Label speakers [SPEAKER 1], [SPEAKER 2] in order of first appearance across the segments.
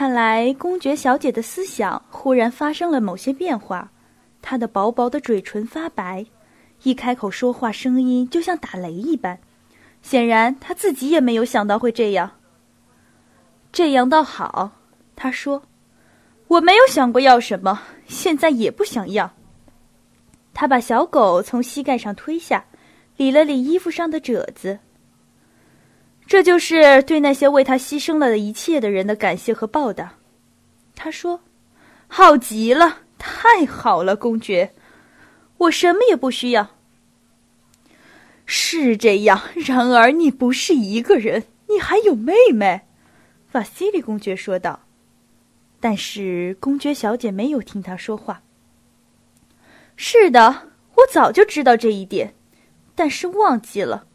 [SPEAKER 1] 看来公爵小姐的思想忽然发生了某些变化，她的薄薄的嘴唇发白，一开口说话声音就像打雷一般。显然她自己也没有想到会这样。这样倒好，她说：“我没有想过要什么，现在也不想要。”她把小狗从膝盖上推下，理了理衣服上的褶子。这就是对那些为他牺牲了的一切的人的感谢和报答，他说：“好极了，太好了，公爵，我什么也不需要。”是这样，然而你不是一个人，你还有妹妹，瓦西里公爵说道。但是公爵小姐没有听他说话。是的，我早就知道这一点，但是忘记了。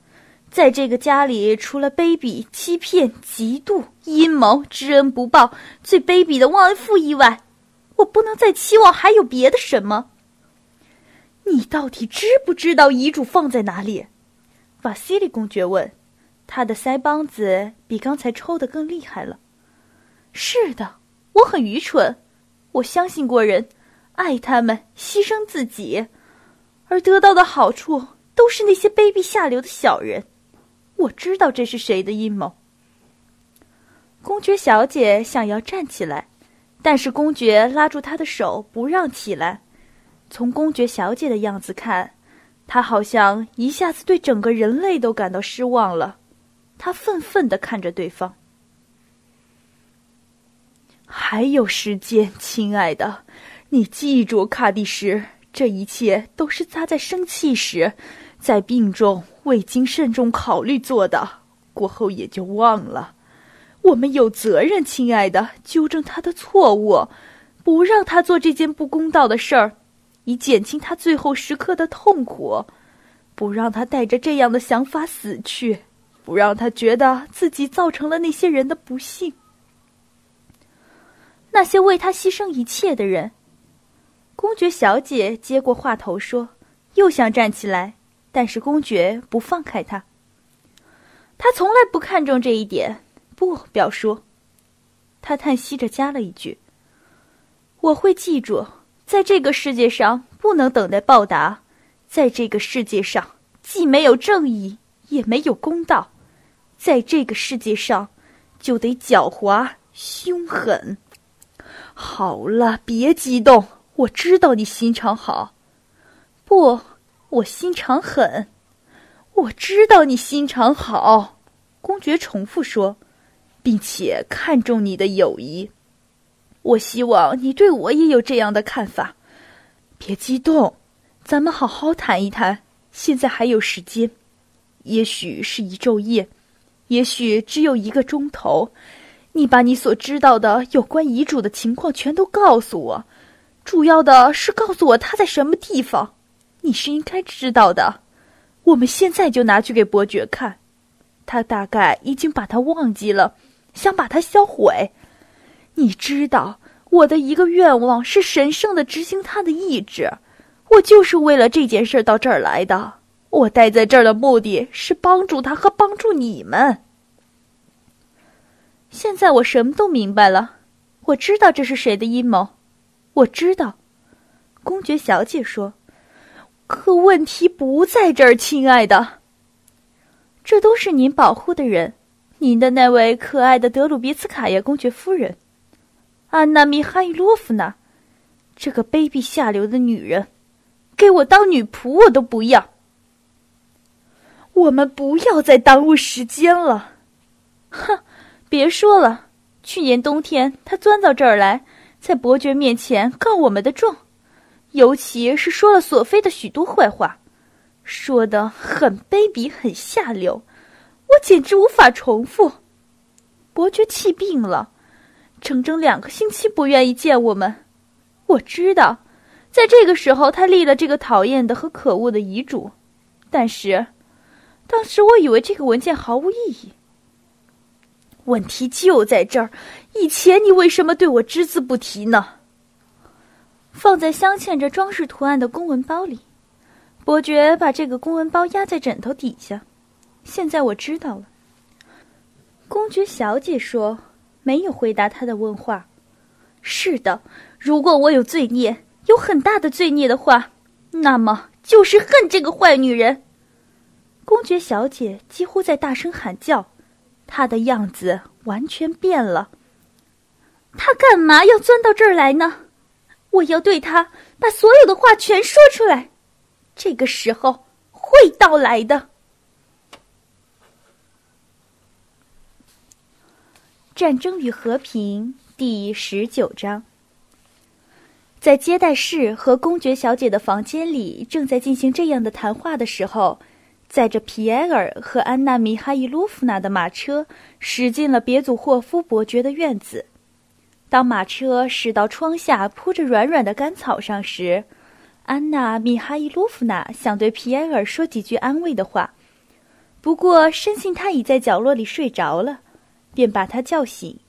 [SPEAKER 1] 在这个家里，除了卑鄙、欺骗、嫉妒、阴谋、知恩不报、最卑鄙的忘恩负义外，我不能再期望还有别的什么。你到底知不知道遗嘱放在哪里？瓦西里公爵问，他的腮帮子比刚才抽得更厉害了。是的，我很愚蠢，我相信过人，爱他们，牺牲自己，而得到的好处都是那些卑鄙下流的小人。我知道这是谁的阴谋。公爵小姐想要站起来，但是公爵拉住她的手，不让起来。从公爵小姐的样子看，她好像一下子对整个人类都感到失望了。她愤愤的看着对方。还有时间，亲爱的，你记住，卡蒂什，这一切都是他在生气时，在病中。未经慎重考虑做的，过后也就忘了。我们有责任，亲爱的，纠正他的错误，不让他做这件不公道的事儿，以减轻他最后时刻的痛苦，不让他带着这样的想法死去，不让他觉得自己造成了那些人的不幸。那些为他牺牲一切的人，公爵小姐接过话头说，又想站起来。但是公爵不放开他。他从来不看重这一点。不，表叔，他叹息着加了一句：“我会记住，在这个世界上不能等待报答，在这个世界上既没有正义，也没有公道，在这个世界上就得狡猾凶狠。”好了，别激动，我知道你心肠好。不。我心肠狠，我知道你心肠好。公爵重复说，并且看重你的友谊。我希望你对我也有这样的看法。别激动，咱们好好谈一谈。现在还有时间，也许是一昼夜，也许只有一个钟头。你把你所知道的有关遗嘱的情况全都告诉我，主要的是告诉我他在什么地方。你是应该知道的，我们现在就拿去给伯爵看，他大概已经把它忘记了，想把它销毁。你知道，我的一个愿望是神圣的执行他的意志，我就是为了这件事到这儿来的。我待在这儿的目的是帮助他和帮助你们。现在我什么都明白了，我知道这是谁的阴谋，我知道。公爵小姐说。可问题不在这儿，亲爱的。这都是您保护的人，您的那位可爱的德鲁别茨卡娅公爵夫人，安娜米哈伊洛夫娜，这个卑鄙下流的女人，给我当女仆我都不要。我们不要再耽误时间了。哼，别说了，去年冬天他钻到这儿来，在伯爵面前告我们的状。尤其是说了索菲的许多坏话，说的很卑鄙、很下流，我简直无法重复。伯爵气病了，整整两个星期不愿意见我们。我知道，在这个时候他立了这个讨厌的和可恶的遗嘱，但是，当时我以为这个文件毫无意义。问题就在这儿，以前你为什么对我只字不提呢？放在镶嵌着装饰图案的公文包里，伯爵把这个公文包压在枕头底下。现在我知道了。公爵小姐说：“没有回答他的问话。是的，如果我有罪孽，有很大的罪孽的话，那么就是恨这个坏女人。公爵小姐几乎在大声喊叫，她的样子完全变了。她干嘛要钻到这儿来呢？我要对他把所有的话全说出来。这个时候会到来的。战争与和平第十九章。在接待室和公爵小姐的房间里，正在进行这样的谈话的时候。载着皮埃尔和安娜米哈伊洛夫娜的马车驶进了别祖霍夫伯爵的院子。当马车驶到窗下铺着软软的干草上时，安娜米哈伊洛夫娜想对皮埃尔说几句安慰的话，不过深信他已在角落里睡着了，便把他叫醒。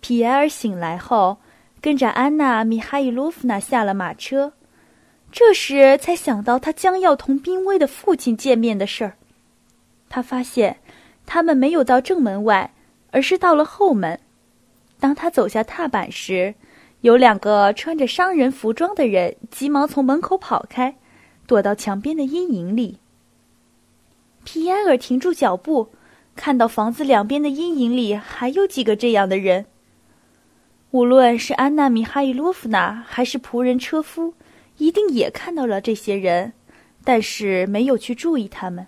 [SPEAKER 1] 皮埃尔醒来后，跟着安娜米哈伊洛夫娜下了马车。这时才想到他将要同濒危的父亲见面的事儿。他发现，他们没有到正门外，而是到了后门。当他走下踏板时，有两个穿着商人服装的人急忙从门口跑开，躲到墙边的阴影里。皮埃尔停住脚步，看到房子两边的阴影里还有几个这样的人。无论是安娜米哈伊洛夫娜还是仆人车夫。一定也看到了这些人，但是没有去注意他们。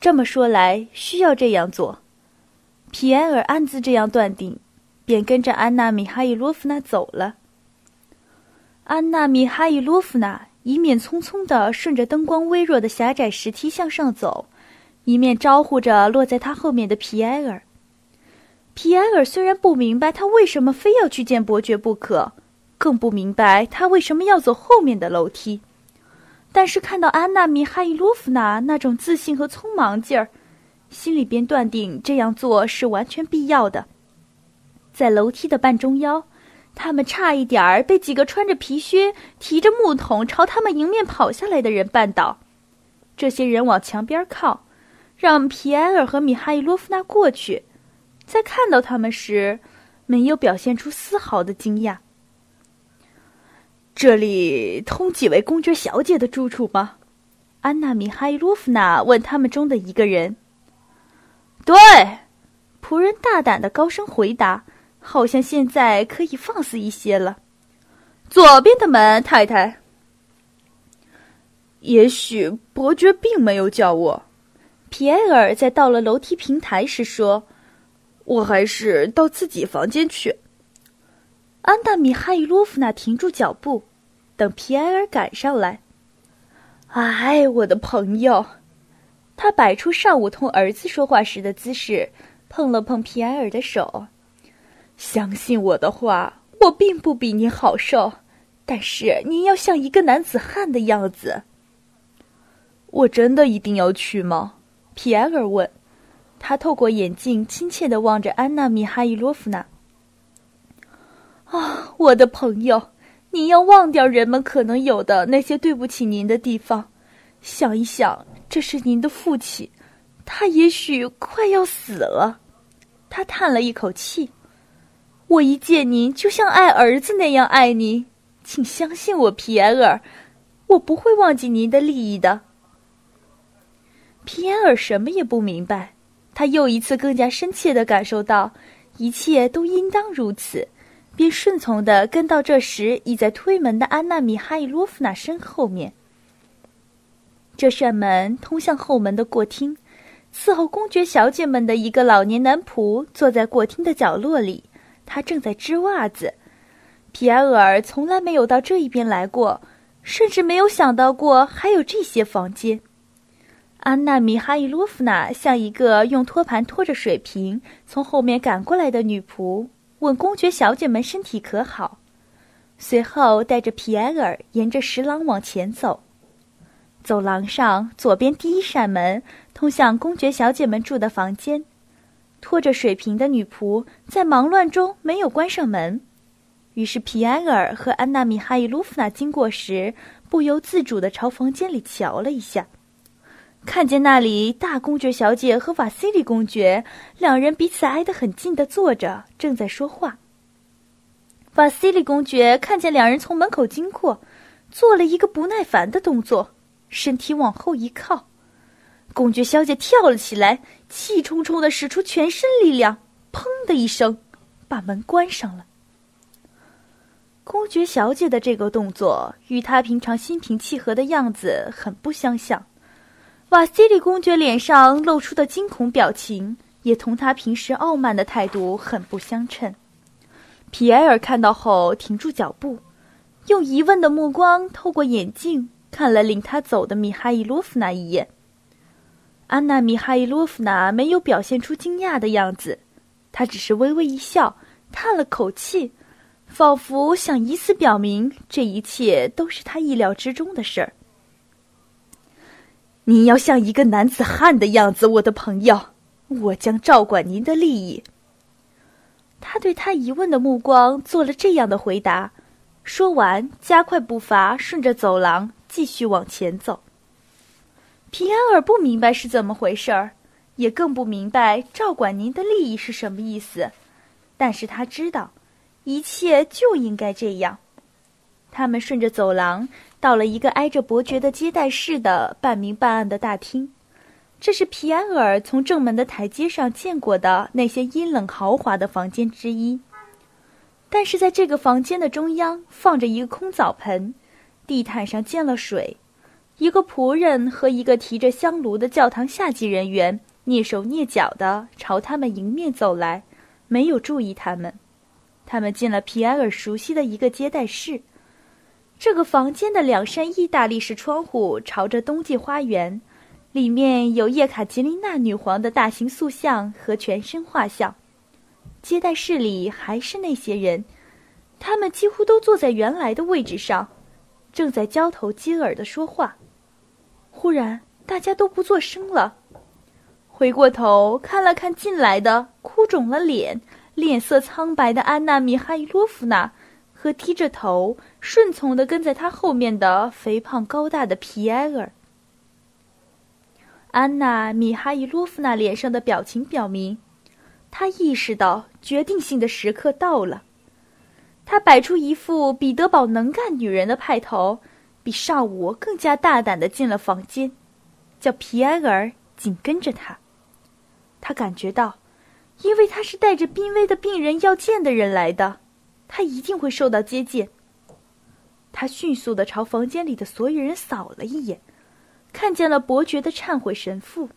[SPEAKER 1] 这么说来，需要这样做。皮埃尔暗自这样断定，便跟着安娜米哈伊洛夫娜走了。安娜米哈伊洛夫娜一面匆匆地顺着灯光微弱的狭窄石梯向上走，一面招呼着落在他后面的皮埃尔。皮埃尔虽然不明白他为什么非要去见伯爵不可。更不明白他为什么要走后面的楼梯，但是看到安娜米哈伊洛夫娜那种自信和匆忙劲儿，心里便断定这样做是完全必要的。在楼梯的半中央，他们差一点儿被几个穿着皮靴、提着木桶朝他们迎面跑下来的人绊倒。这些人往墙边靠，让皮埃尔和米哈伊洛夫娜过去。在看到他们时，没有表现出丝毫的惊讶。这里通几位公爵小姐的住处吗？安娜米哈伊洛夫娜问他们中的一个人。对，仆人大胆的高声回答，好像现在可以放肆一些了。左边的门，太太。也许伯爵并没有叫我。皮埃尔在到了楼梯平台时说：“我还是到自己房间去。”安娜米哈伊洛夫娜停住脚步，等皮埃尔赶上来。哎，我的朋友，他摆出上午同儿子说话时的姿势，碰了碰皮埃尔的手。相信我的话，我并不比你好受，但是您要像一个男子汉的样子。我真的一定要去吗？皮埃尔问。他透过眼镜亲切地望着安娜米哈伊洛夫娜。啊，我的朋友，你要忘掉人们可能有的那些对不起您的地方，想一想，这是您的父亲，他也许快要死了。他叹了一口气。我一见您就像爱儿子那样爱您，请相信我，皮埃尔，我不会忘记您的利益的。皮埃尔什么也不明白，他又一次更加深切的感受到，一切都应当如此。便顺从地跟到这时已在推门的安娜米哈伊洛夫娜身后面。这扇门通向后门的过厅，伺候公爵小姐们的一个老年男仆坐在过厅的角落里，他正在织袜子。皮埃尔从来没有到这一边来过，甚至没有想到过还有这些房间。安娜米哈伊洛夫娜像一个用托盘托着水瓶从后面赶过来的女仆。问公爵小姐们身体可好？随后带着皮埃尔沿着石廊往前走。走廊上左边第一扇门通向公爵小姐们住的房间。拖着水瓶的女仆在忙乱中没有关上门，于是皮埃尔和安娜米哈伊洛夫娜经过时，不由自主地朝房间里瞧了一下。看见那里大公爵小姐和瓦西里公爵两人彼此挨得很近的坐着，正在说话。瓦西里公爵看见两人从门口经过，做了一个不耐烦的动作，身体往后一靠。公爵小姐跳了起来，气冲冲的使出全身力量，砰的一声，把门关上了。公爵小姐的这个动作与她平常心平气和的样子很不相像。瓦西里公爵脸上露出的惊恐表情，也同他平时傲慢的态度很不相称。皮埃尔看到后停住脚步，用疑问的目光透过眼镜看了领他走的米哈伊洛夫娜一眼。安娜·米哈伊洛夫娜没有表现出惊讶的样子，她只是微微一笑，叹了口气，仿佛想以此表明这一切都是他意料之中的事儿。您要像一个男子汉的样子，我的朋友，我将照管您的利益。他对他疑问的目光做了这样的回答，说完，加快步伐，顺着走廊继续往前走。皮埃尔不明白是怎么回事儿，也更不明白照管您的利益是什么意思，但是他知道，一切就应该这样。他们顺着走廊。到了一个挨着伯爵的接待室的半明半暗的大厅，这是皮埃尔从正门的台阶上见过的那些阴冷豪华的房间之一。但是在这个房间的中央放着一个空澡盆，地毯上溅了水，一个仆人和一个提着香炉的教堂下级人员蹑手蹑脚地朝他们迎面走来，没有注意他们。他们进了皮埃尔熟悉的一个接待室。这个房间的两扇意大利式窗户朝着冬季花园，里面有叶卡捷琳娜女皇的大型塑像和全身画像。接待室里还是那些人，他们几乎都坐在原来的位置上，正在交头接耳的说话。忽然，大家都不作声了，回过头看了看进来的哭肿了脸、脸色苍白的安娜·米哈伊洛夫娜。和低着头顺从的跟在他后面的肥胖高大的皮埃尔，安娜·米哈伊洛夫娜脸上的表情表明，她意识到决定性的时刻到了。他摆出一副彼得堡能干女人的派头，比上午更加大胆的进了房间，叫皮埃尔紧跟着他。他感觉到，因为他是带着濒危的病人要见的人来的。他一定会受到接见。他迅速的朝房间里的所有人扫了一眼，看见了伯爵的忏悔神父。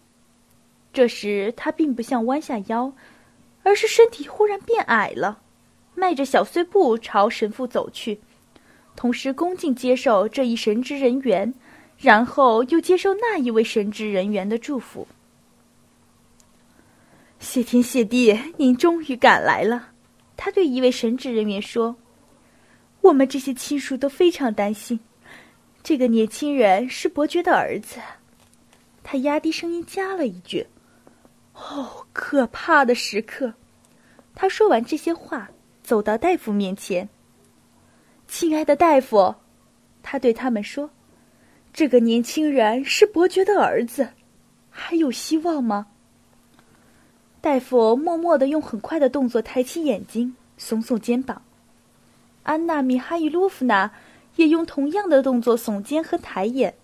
[SPEAKER 1] 这时他并不像弯下腰，而是身体忽然变矮了，迈着小碎步朝神父走去，同时恭敬接受这一神职人员，然后又接受那一位神职人员的祝福。谢天谢地，您终于赶来了。他对一位神职人员说：“我们这些亲属都非常担心，这个年轻人是伯爵的儿子。”他压低声音加了一句：“哦，可怕的时刻！”他说完这些话，走到大夫面前。“亲爱的大夫，”他对他们说，“这个年轻人是伯爵的儿子，还有希望吗？”大夫默默的用很快的动作抬起眼睛，耸耸肩膀。安娜·米哈伊洛夫娜也用同样的动作耸肩和抬眼，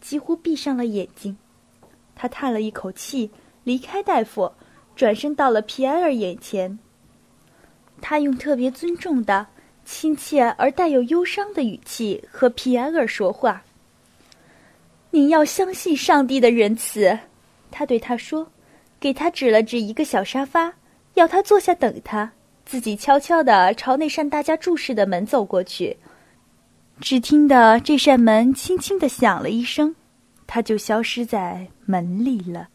[SPEAKER 1] 几乎闭上了眼睛。她叹了一口气，离开大夫，转身到了皮埃尔眼前。他用特别尊重的、亲切而带有忧伤的语气和皮埃尔说话：“您要相信上帝的仁慈。”他对他说。给他指了指一个小沙发，要他坐下等他，自己悄悄地朝那扇大家注视的门走过去。只听得这扇门轻轻地响了一声，他就消失在门里了。